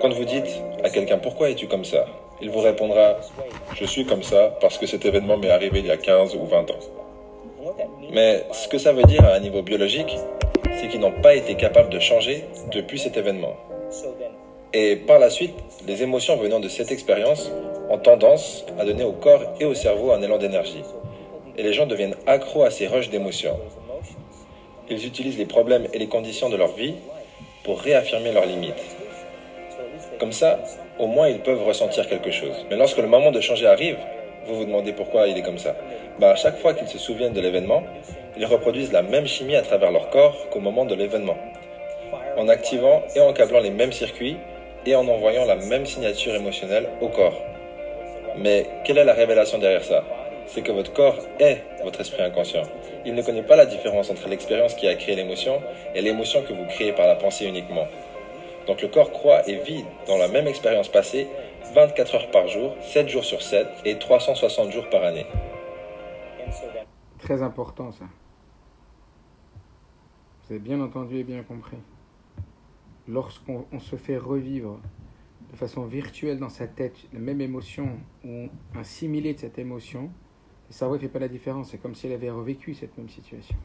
Quand vous dites à quelqu'un pourquoi es-tu comme ça, il vous répondra Je suis comme ça parce que cet événement m'est arrivé il y a 15 ou 20 ans. Mais ce que ça veut dire à un niveau biologique, c'est qu'ils n'ont pas été capables de changer depuis cet événement. Et par la suite, les émotions venant de cette expérience ont tendance à donner au corps et au cerveau un élan d'énergie. Et les gens deviennent accros à ces rushs d'émotions. Ils utilisent les problèmes et les conditions de leur vie pour réaffirmer leurs limites. Comme ça, au moins ils peuvent ressentir quelque chose. Mais lorsque le moment de changer arrive, vous vous demandez pourquoi il est comme ça. Bah, à chaque fois qu'ils se souviennent de l'événement, ils reproduisent la même chimie à travers leur corps qu'au moment de l'événement. En activant et en câblant les mêmes circuits et en envoyant la même signature émotionnelle au corps. Mais quelle est la révélation derrière ça? C'est que votre corps est votre esprit inconscient. Il ne connaît pas la différence entre l'expérience qui a créé l'émotion et l'émotion que vous créez par la pensée uniquement. Donc le corps croit et vit dans la même expérience passée 24 heures par jour, 7 jours sur 7 et 360 jours par année. Très important ça. Vous avez bien entendu et bien compris. Lorsqu'on se fait revivre de façon virtuelle dans sa tête la même émotion ou un similé de cette émotion, le cerveau ne fait pas la différence. C'est comme s'il avait revécu cette même situation.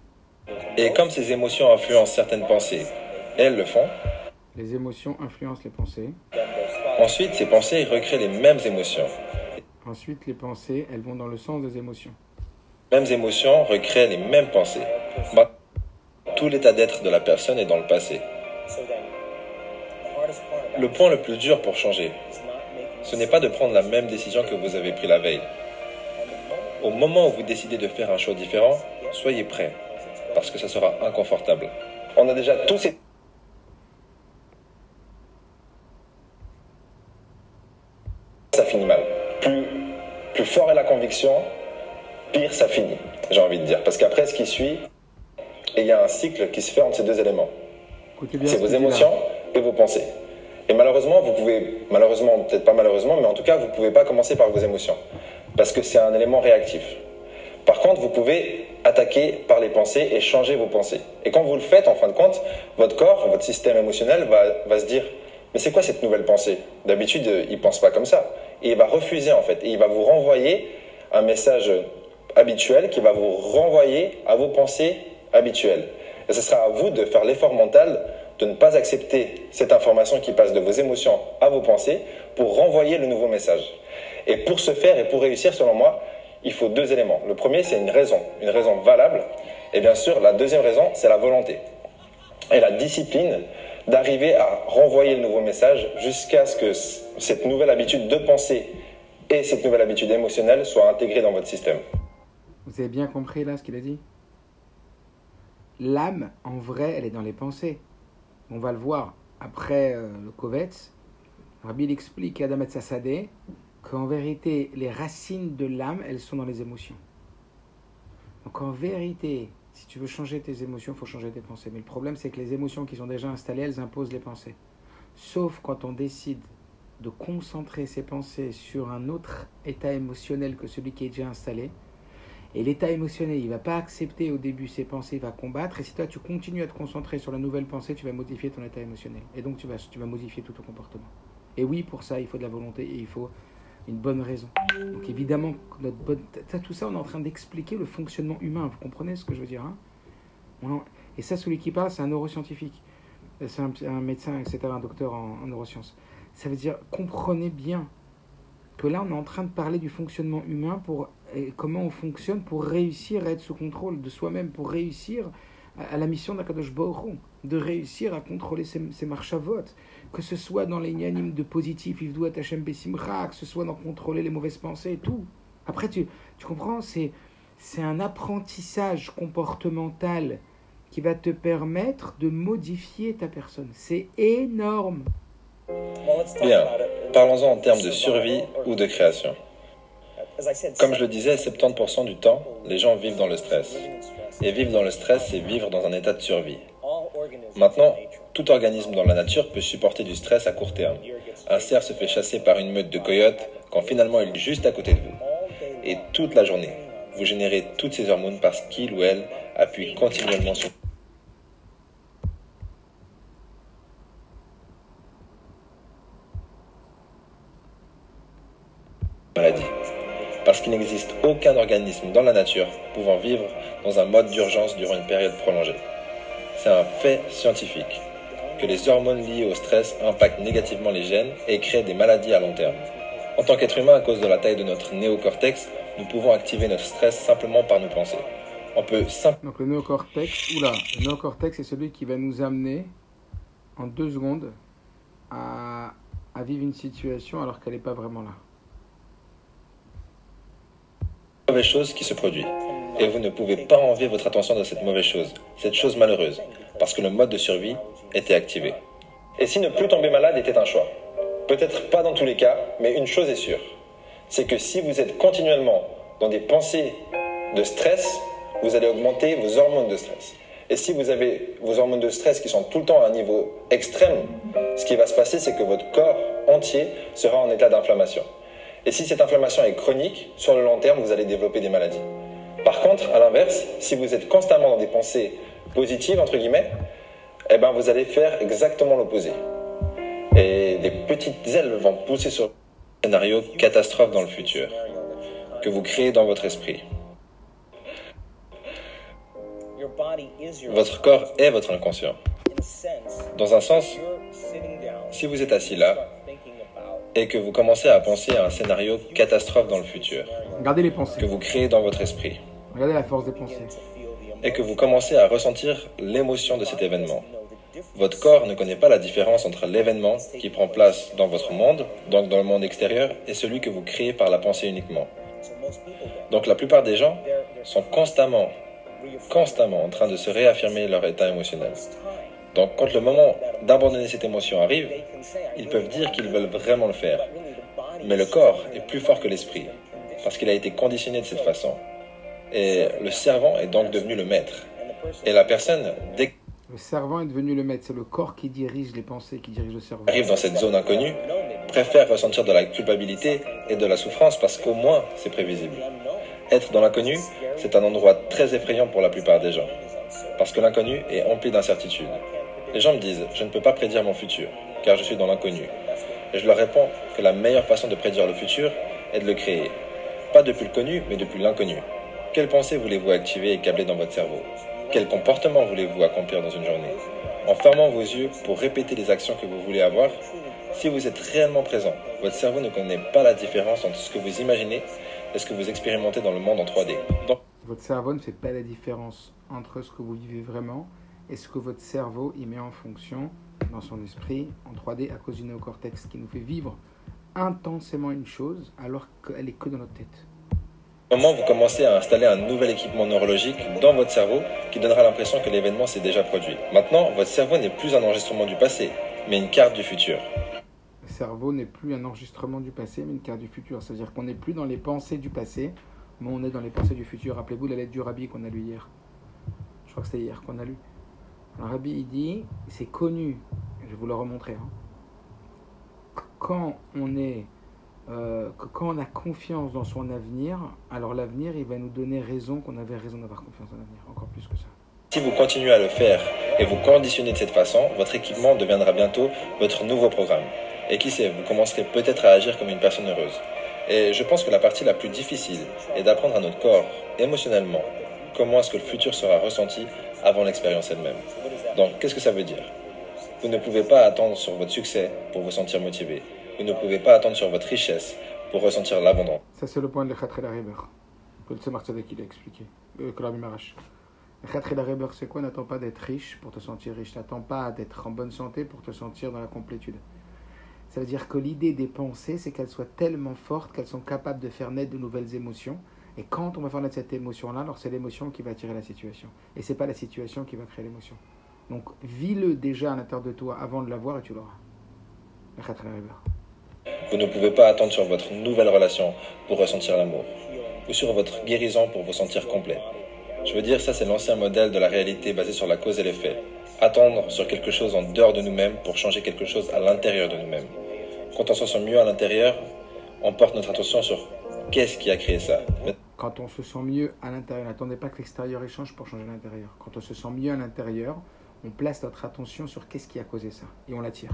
Et comme ces émotions influencent certaines pensées, elles le font, les émotions influencent les pensées. Ensuite, ces pensées recréent les mêmes émotions. Ensuite, les pensées, elles vont dans le sens des émotions. Les mêmes émotions recréent les mêmes pensées. Bah, tout l'état d'être de la personne est dans le passé. Le point le plus dur pour changer, ce n'est pas de prendre la même décision que vous avez prise la veille. Au moment où vous décidez de faire un choix différent, soyez prêt, parce que ça sera inconfortable. On a déjà tous été ça finit mal. Plus, plus fort est la conviction, pire ça finit, j'ai envie de dire. Parce qu'après, ce qui suit, il y a un cycle qui se fait entre ces deux éléments. C'est vos émotions et vos pensées. Et malheureusement, vous pouvez, malheureusement, peut-être pas malheureusement, mais en tout cas, vous ne pouvez pas commencer par vos émotions. Parce que c'est un élément réactif. Par contre, vous pouvez attaquer par les pensées et changer vos pensées. Et quand vous le faites, en fin de compte, votre corps, votre système émotionnel va, va se dire mais c'est quoi cette nouvelle pensée? D'habitude, il pense pas comme ça. Et il va refuser en fait. Et il va vous renvoyer un message habituel qui va vous renvoyer à vos pensées habituelles. Et ce sera à vous de faire l'effort mental de ne pas accepter cette information qui passe de vos émotions à vos pensées pour renvoyer le nouveau message. Et pour ce faire et pour réussir, selon moi, il faut deux éléments. Le premier, c'est une raison, une raison valable. Et bien sûr, la deuxième raison, c'est la volonté. Et la discipline d'arriver à renvoyer le nouveau message jusqu'à ce que cette nouvelle habitude de pensée et cette nouvelle habitude émotionnelle soient intégrées dans votre système. Vous avez bien compris là ce qu'il a dit? L'âme, en vrai, elle est dans les pensées. On va le voir après euh, le Kovetz. Rabbi explique à Adam Sassadeh qu'en vérité, les racines de l'âme, elles sont dans les émotions. Donc en vérité, si tu veux changer tes émotions, il faut changer tes pensées. Mais le problème, c'est que les émotions qui sont déjà installées, elles imposent les pensées. Sauf quand on décide de concentrer ses pensées sur un autre état émotionnel que celui qui est déjà installé. Et l'état émotionnel, il va pas accepter au début ses pensées, il va combattre. Et si toi, tu continues à te concentrer sur la nouvelle pensée, tu vas modifier ton état émotionnel. Et donc, tu vas, tu vas modifier tout ton comportement. Et oui, pour ça, il faut de la volonté et il faut une bonne raison. Donc évidemment, notre bonne... tout ça, on est en train d'expliquer le fonctionnement humain. Vous comprenez ce que je veux dire hein? Et ça, celui qui parle, c'est un neuroscientifique. C'est un, médecin, etc., un docteur en, neurosciences. Ça veut dire, comprenez bien que là, on est en train de parler du fonctionnement humain pour comment on fonctionne pour réussir à être sous contrôle de soi-même, pour réussir à, la mission d'Akadosh Baruch de réussir à contrôler ses, ses vote, que ce soit dans les nianimes de positif, Ivdou Hashem Bessimra, que ce soit dans contrôler les mauvaises pensées et tout. Après, tu, tu comprends, c'est, c'est un apprentissage comportemental qui va te permettre de modifier ta personne. C'est énorme. Bien, parlons-en en termes de survie ou de création. Comme je le disais, 70% du temps, les gens vivent dans le stress. Et vivre dans le stress, c'est vivre dans un état de survie. Maintenant, tout organisme dans la nature peut supporter du stress à court terme. Un cerf se fait chasser par une meute de coyotes quand finalement il est juste à côté de vous. Et toute la journée, vous générez toutes ces hormones parce qu'il ou elle appuie continuellement sur maladie. Parce qu'il n'existe aucun organisme dans la nature pouvant vivre dans un mode d'urgence durant une période prolongée. C'est un fait scientifique que les hormones liées au stress impactent négativement les gènes et créent des maladies à long terme. En tant qu'être humain, à cause de la taille de notre néocortex, nous pouvons activer notre stress simplement par nos pensées. On peut simplement... Donc le néocortex, oula, le néocortex est celui qui va nous amener en deux secondes à, à vivre une situation alors qu'elle n'est pas vraiment là. Mauvaise chose qui se produit. Et vous ne pouvez pas enlever votre attention de cette mauvaise chose, cette chose malheureuse, parce que le mode de survie était activé. Et si ne plus tomber malade était un choix? Peut-être pas dans tous les cas, mais une chose est sûre, c'est que si vous êtes continuellement dans des pensées de stress, vous allez augmenter vos hormones de stress. Et si vous avez vos hormones de stress qui sont tout le temps à un niveau extrême, ce qui va se passer, c'est que votre corps entier sera en état d'inflammation. Et si cette inflammation est chronique, sur le long terme, vous allez développer des maladies. Par contre, à l'inverse, si vous êtes constamment dans des pensées positives, entre guillemets, eh ben, vous allez faire exactement l'opposé. Et des petites ailes vont pousser sur le scénario catastrophe dans le futur que vous créez dans votre esprit. Votre corps est votre inconscient. Dans un sens, si vous êtes assis là et que vous commencez à penser à un scénario catastrophe dans le futur, Regardez les pensées. que vous créez dans votre esprit, Regardez la force des pensées. et que vous commencez à ressentir l'émotion de cet événement. Votre corps ne connaît pas la différence entre l'événement qui prend place dans votre monde, donc dans le monde extérieur, et celui que vous créez par la pensée uniquement. Donc la plupart des gens sont constamment, constamment en train de se réaffirmer leur état émotionnel. Donc quand le moment d'abandonner cette émotion arrive, ils peuvent dire qu'ils veulent vraiment le faire. Mais le corps est plus fort que l'esprit, parce qu'il a été conditionné de cette façon. Et le servant est donc devenu le maître. Et la personne, dès Le servant est devenu le maître. C'est le corps qui dirige les pensées, qui dirige le cerveau. arrive dans cette zone inconnue, préfère ressentir de la culpabilité et de la souffrance parce qu'au moins c'est prévisible. Être dans l'inconnu, c'est un endroit très effrayant pour la plupart des gens. Parce que l'inconnu est empli d'incertitudes. Les gens me disent, je ne peux pas prédire mon futur, car je suis dans l'inconnu. Et je leur réponds que la meilleure façon de prédire le futur est de le créer. Pas depuis le connu, mais depuis l'inconnu. Quelle pensée voulez-vous activer et câbler dans votre cerveau? Quel comportement voulez-vous accomplir dans une journée? En fermant vos yeux pour répéter les actions que vous voulez avoir, si vous êtes réellement présent, votre cerveau ne connaît pas la différence entre ce que vous imaginez et ce que vous expérimentez dans le monde en 3D. Donc, Votre cerveau ne fait pas la différence entre ce que vous vivez vraiment et ce que votre cerveau y met en fonction dans son esprit en 3D à cause du néocortex qui nous fait vivre intensément une chose alors qu'elle est que dans notre tête? au moment où vous commencez à installer un nouvel équipement neurologique dans votre cerveau qui donnera l'impression que l'événement s'est déjà produit? Maintenant, votre cerveau n'est plus un enregistrement du passé, mais une carte du futur. Le cerveau n'est plus un enregistrement du passé, mais une carte du futur. C'est-à-dire qu'on n'est plus dans les pensées du passé, mais on est dans les pensées du futur. Rappelez-vous la lettre du rabbi qu'on a lu hier. Je crois que c'était hier qu'on a lu. Le rabbi, il dit, c'est connu, je vais vous le remontrer. hein. quand on est euh, quand on a confiance dans son avenir, alors l'avenir, il va nous donner raison qu'on avait raison d'avoir confiance dans l'avenir, encore plus que ça. Si vous continuez à le faire et vous conditionnez de cette façon, votre équipement deviendra bientôt votre nouveau programme. Et qui sait, vous commencerez peut-être à agir comme une personne heureuse. Et je pense que la partie la plus difficile est d'apprendre à notre corps, émotionnellement, comment est-ce que le futur sera ressenti avant l'expérience elle-même. Donc, qu'est-ce que ça veut dire? Vous ne pouvez pas attendre sur votre succès pour vous sentir motivé. Vous ne pouvez pas attendre sur votre richesse pour ressentir l'abondance. Ça, c'est le point de l'Echat la Reber, que le Tzemar Tzadek il a expliqué, euh, que Rabbi Marash. L'Echat la Reber, c'est quoi? N'attends pas d'être riche pour te sentir riche. N'attends pas d'être en bonne santé pour te sentir dans la complétude. Ça veut dire que l'idée des pensées, c'est qu'elles soient tellement fortes qu'elles sont capables de faire naître de nouvelles émotions. Et quand on va faire naître cette émotion-là, alors c'est l'émotion qui va attirer la situation. Et c'est pas la situation qui va créer l'émotion. Donc, vis-le déjà à l'intérieur de toi avant de l'avoir et tu l'auras. Vous ne pouvez pas attendre sur votre nouvelle relation pour ressentir l'amour, ou sur votre guérison pour vous sentir complet. Je veux dire, ça c'est l'ancien modèle de la réalité basé sur la cause et l'effet. Attendre sur quelque chose en dehors de nous-mêmes pour changer quelque chose à l'intérieur de nous-mêmes. Quand on se sent mieux à l'intérieur, on porte notre attention sur qu'est-ce qui a créé ça. Quand on se sent mieux à l'intérieur, n'attendez pas que l'extérieur échange pour changer l'intérieur. Quand on se sent mieux à l'intérieur, on place notre attention sur qu'est-ce qui a causé ça et on l'attire.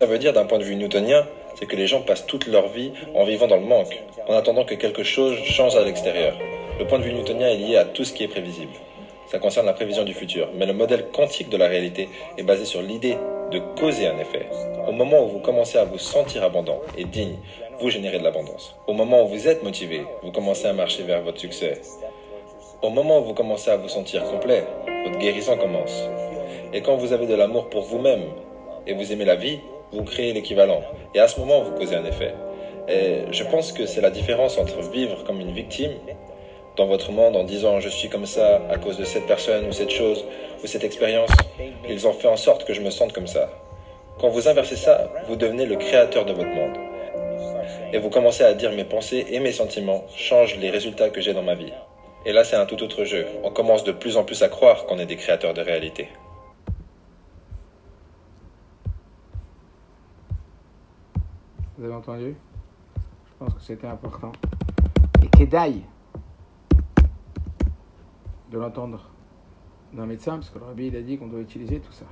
Ça veut dire d'un point de vue newtonien, c'est que les gens passent toute leur vie en vivant dans le manque, en attendant que quelque chose change à l'extérieur. Le point de vue newtonien est lié à tout ce qui est prévisible. Ça concerne la prévision du futur, mais le modèle quantique de la réalité est basé sur l'idée de causer un effet. Au moment où vous commencez à vous sentir abondant et digne, vous générez de l'abondance. Au moment où vous êtes motivé, vous commencez à marcher vers votre succès. Au moment où vous commencez à vous sentir complet, votre guérison commence. Et quand vous avez de l'amour pour vous-même et vous aimez la vie, vous créez l'équivalent. Et à ce moment, vous causez un effet. Et je pense que c'est la différence entre vivre comme une victime dans votre monde en disant je suis comme ça à cause de cette personne ou cette chose ou cette expérience. Ils ont fait en sorte que je me sente comme ça. Quand vous inversez ça, vous devenez le créateur de votre monde. Et vous commencez à dire mes pensées et mes sentiments changent les résultats que j'ai dans ma vie. Et là, c'est un tout autre jeu. On commence de plus en plus à croire qu'on est des créateurs de réalité. Vous avez entendu? Je pense que c'était important. Et Kedai de l'entendre d'un médecin, parce que le rabbi il a dit qu'on doit utiliser tout ça.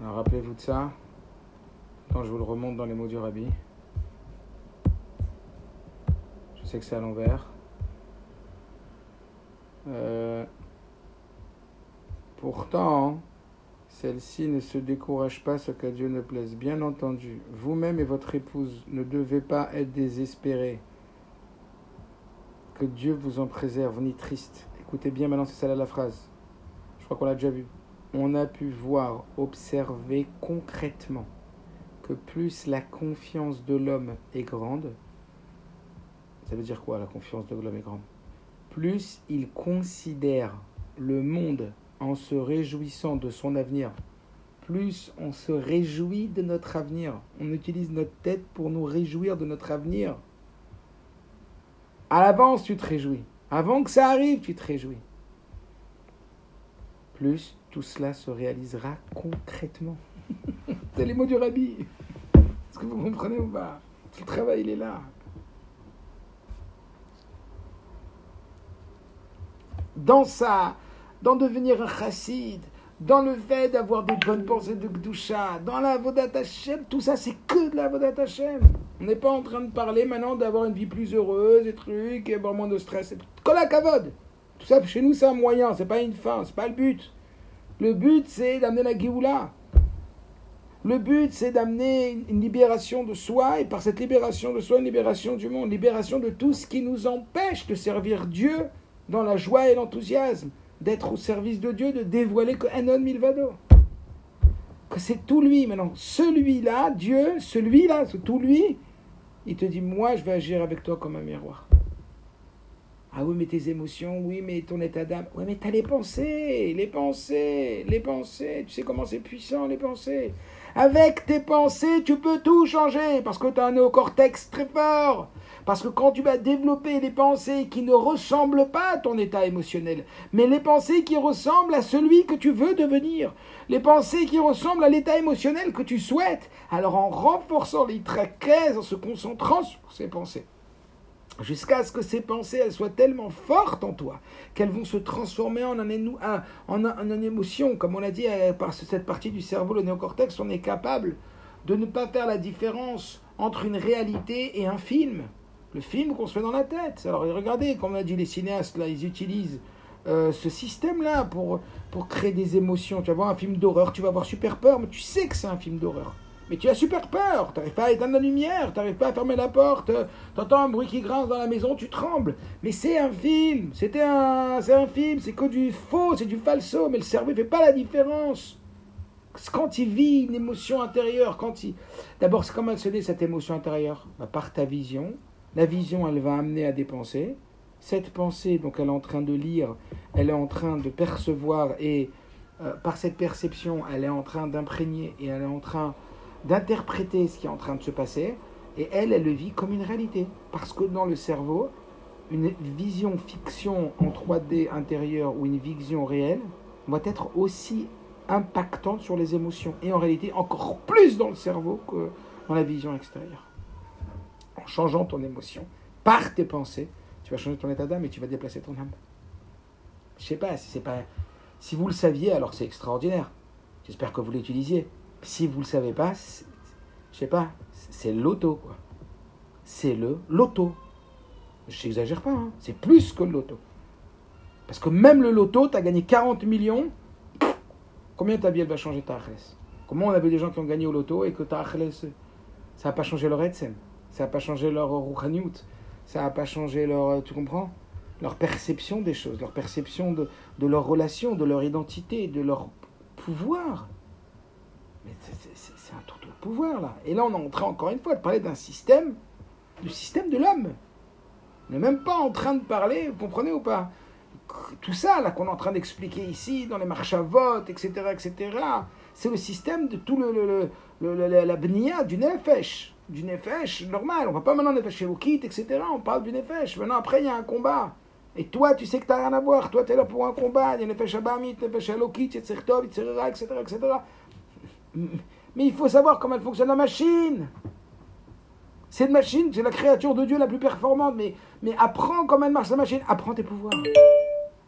Alors rappelez-vous de ça, quand je vous le remonte dans les mots du rabbi. Je sais que c'est à l'envers. Euh, pourtant, celle-ci ne se décourage pas ce qu'à Dieu ne plaise. Bien entendu, vous-même et votre épouse ne devez pas être désespérés. Que Dieu vous en préserve, ni triste. Écoutez bien maintenant, c'est là la phrase. Je crois qu'on l'a déjà vu. On a pu voir, observer concrètement que plus la confiance de l'homme est grande, ça veut dire quoi la confiance de l'homme est grande? Plus il considère le monde en se réjouissant de son avenir, plus on se réjouit de notre avenir. On utilise notre tête pour nous réjouir de notre avenir. À l'avance, tu te réjouis. Avant que ça arrive, tu te réjouis. Plus tout cela se réalisera concrètement. C'est les mots du rabbi. Est-ce que vous comprenez ou pas? Tout le travail, il est là. Dans ça, dans devenir un chassid, dans le fait d'avoir des bonnes pensées de Gdusha, dans la Vodat Hashem, tout ça c'est que de la Vodat Hashem. On n'est pas en train de parler maintenant d'avoir une vie plus heureuse, des trucs, et avoir moins de stress. Kola Kavod Tout ça, chez nous, c'est un moyen, c'est pas une fin, c'est pas le but. Le but, c'est d'amener la Géoula. Le but, c'est d'amener une libération de soi, et par cette libération de soi, une libération du monde, libération de tout ce qui nous empêche de servir Dieu dans la joie et l'enthousiasme d'être au service de Dieu, de dévoiler que Anon Milvado. Que c'est tout lui maintenant. Celui-là, Dieu, celui-là, c'est tout lui, il te dit Moi, je vais agir avec toi comme un miroir. Ah oui, mais tes émotions, oui, mais ton état d'âme. Oui, mais t'as les pensées, les pensées, les pensées. Tu sais comment c'est puissant, les pensées. Avec tes pensées, tu peux tout changer parce que tu as un néocortex très fort. Parce que quand tu vas développer des pensées qui ne ressemblent pas à ton état émotionnel, mais les pensées qui ressemblent à celui que tu veux devenir, les pensées qui ressemblent à l'état émotionnel que tu souhaites, alors en renforçant les traquaises, en se concentrant sur ces pensées, jusqu'à ce que ces pensées elles soient tellement fortes en toi qu'elles vont se transformer en un, en, une émotion. Comme on l'a dit, euh, par cette partie du cerveau, le néocortex, on est capable de ne pas faire la différence entre une réalité et un film. Le film qu'on se fait dans la tête. Alors regardez, comme on a dit, les cinéastes, là, ils utilisent euh, ce système-là pour, pour créer des émotions. Tu vas voir un film d'horreur, tu vas avoir super peur, mais tu sais que c'est un film d'horreur. Mais tu as super peur, tu n'arrives pas à éteindre la lumière, tu n'arrives pas à fermer la porte, tu entends un bruit qui grince dans la maison, tu trembles. Mais c'est un film, c'était un, c'est un film, c'est que du faux, c'est du falso, mais le cerveau ne fait pas la différence. Quand il vit une émotion intérieure, quand il... D'abord, comment se dit cette émotion intérieure bah, Par ta vision. La vision, elle va amener à des pensées. Cette pensée, donc elle est en train de lire, elle est en train de percevoir, et euh, par cette perception, elle est en train d'imprégner, et elle est en train d'interpréter ce qui est en train de se passer, et elle, elle le vit comme une réalité. Parce que dans le cerveau, une vision fiction en 3D intérieure ou une vision réelle va être aussi impactante sur les émotions, et en réalité encore plus dans le cerveau que dans la vision extérieure. Changeant ton émotion, par tes pensées, tu vas changer ton état d'âme et tu vas déplacer ton âme. Je sais pas si c'est pas... Si vous le saviez, alors c'est extraordinaire. J'espère que vous l'utilisiez. Si vous le savez pas, je sais pas, c'est l'auto, quoi. C'est le loto. Je n'exagère pas, hein. c'est plus que le loto. Parce que même le loto, tu as gagné 40 millions. Combien ta vie va changer ta Comment on avait des gens qui ont gagné au loto et que ta ça n'a pas changé leur Edsem, ça n'a pas changé leur Rouhaniout, ça n'a pas changé leur. Tu comprends? Leur perception des choses, leur perception de, de leur relation, de leur identité, de leur pouvoir c'est un tour de pouvoir, là. Et là, on est en train, encore une fois, de parler d'un système, du système de l'homme. On n'est même pas en train de parler, vous comprenez ou pas? Tout ça, là, qu'on est en train d'expliquer ici, dans les marches à vote, etc., etc., c'est le système de tout le, le, la bnia du nefesh. Du nefesh normal. On va pas maintenant nefesh quitte etc. On parle du nefesh. Maintenant, après, il y a un combat. Et toi, tu sais que tu n'as rien à voir. Toi, tu es là pour un combat. Il y a nefesh abamit, nefesh elokit, etc., etc., etc. Mais il faut savoir comment elle fonctionne la machine. Cette machine, c'est la créature de Dieu la plus performante. Mais, mais apprends comment elle marche la machine. Apprends tes pouvoirs.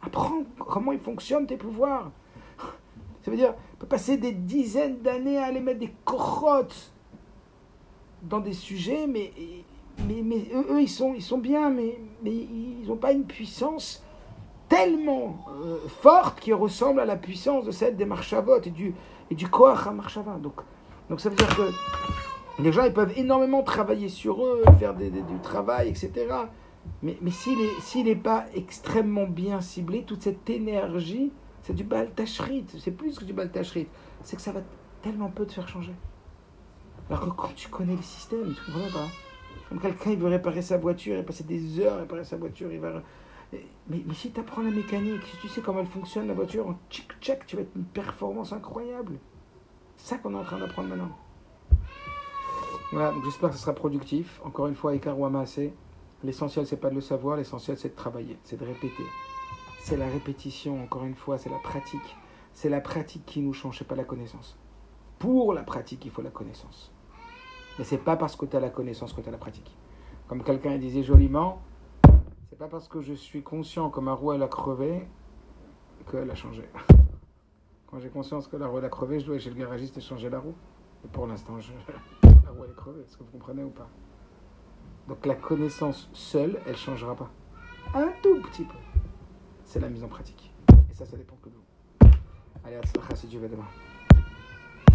Apprends comment ils fonctionnent tes pouvoirs. Ça veut dire, on peut passer des dizaines d'années à aller mettre des crottes dans des sujets, mais, mais, mais eux, ils, sont, ils sont bien, mais, mais ils n'ont pas une puissance tellement euh, forte qui ressemble à la puissance de celle des marchavot et du, et du koach à marchava. Donc, donc ça veut dire que les gens ils peuvent énormément travailler sur eux, faire du travail, etc. Mais, mais s'il n'est pas extrêmement bien ciblé, toute cette énergie, c'est du baltachrit. C'est plus que du baltachrit. C'est que ça va tellement peu te faire changer. Alors que quand tu connais le système, tu comprends pas. Comme quelqu'un il veut réparer sa voiture, il passer des heures à réparer sa voiture, il va mais, mais si tu apprends la mécanique, si tu sais comment elle fonctionne la voiture, en tchic-tchac, tu vas être une performance incroyable. C'est ça qu'on est en train d'apprendre maintenant. Voilà, donc j'espère que ce sera productif. Encore une fois, Ekar ou l'essentiel c'est pas de le savoir, l'essentiel c'est de travailler, c'est de répéter. C'est la répétition, encore une fois, c'est la pratique. C'est la pratique qui nous change, c'est pas la connaissance. Pour la pratique, il faut la connaissance. Mais c'est pas parce que tu as la connaissance que tu as la pratique. Comme quelqu'un disait joliment, c'est pas parce que je suis conscient que ma roue a crevé qu'elle a changé. Quand j'ai conscience que la roue a crevé, je dois aller chez le garagiste et changer la roue. Et pour l'instant, je... la roue elle est crevée. Est-ce que vous comprenez ou pas? Donc la connaissance seule, elle changera pas. Un tout petit peu. C'est la mise en pratique. Et ça, ça dépend que de vous. Allez, à si demain.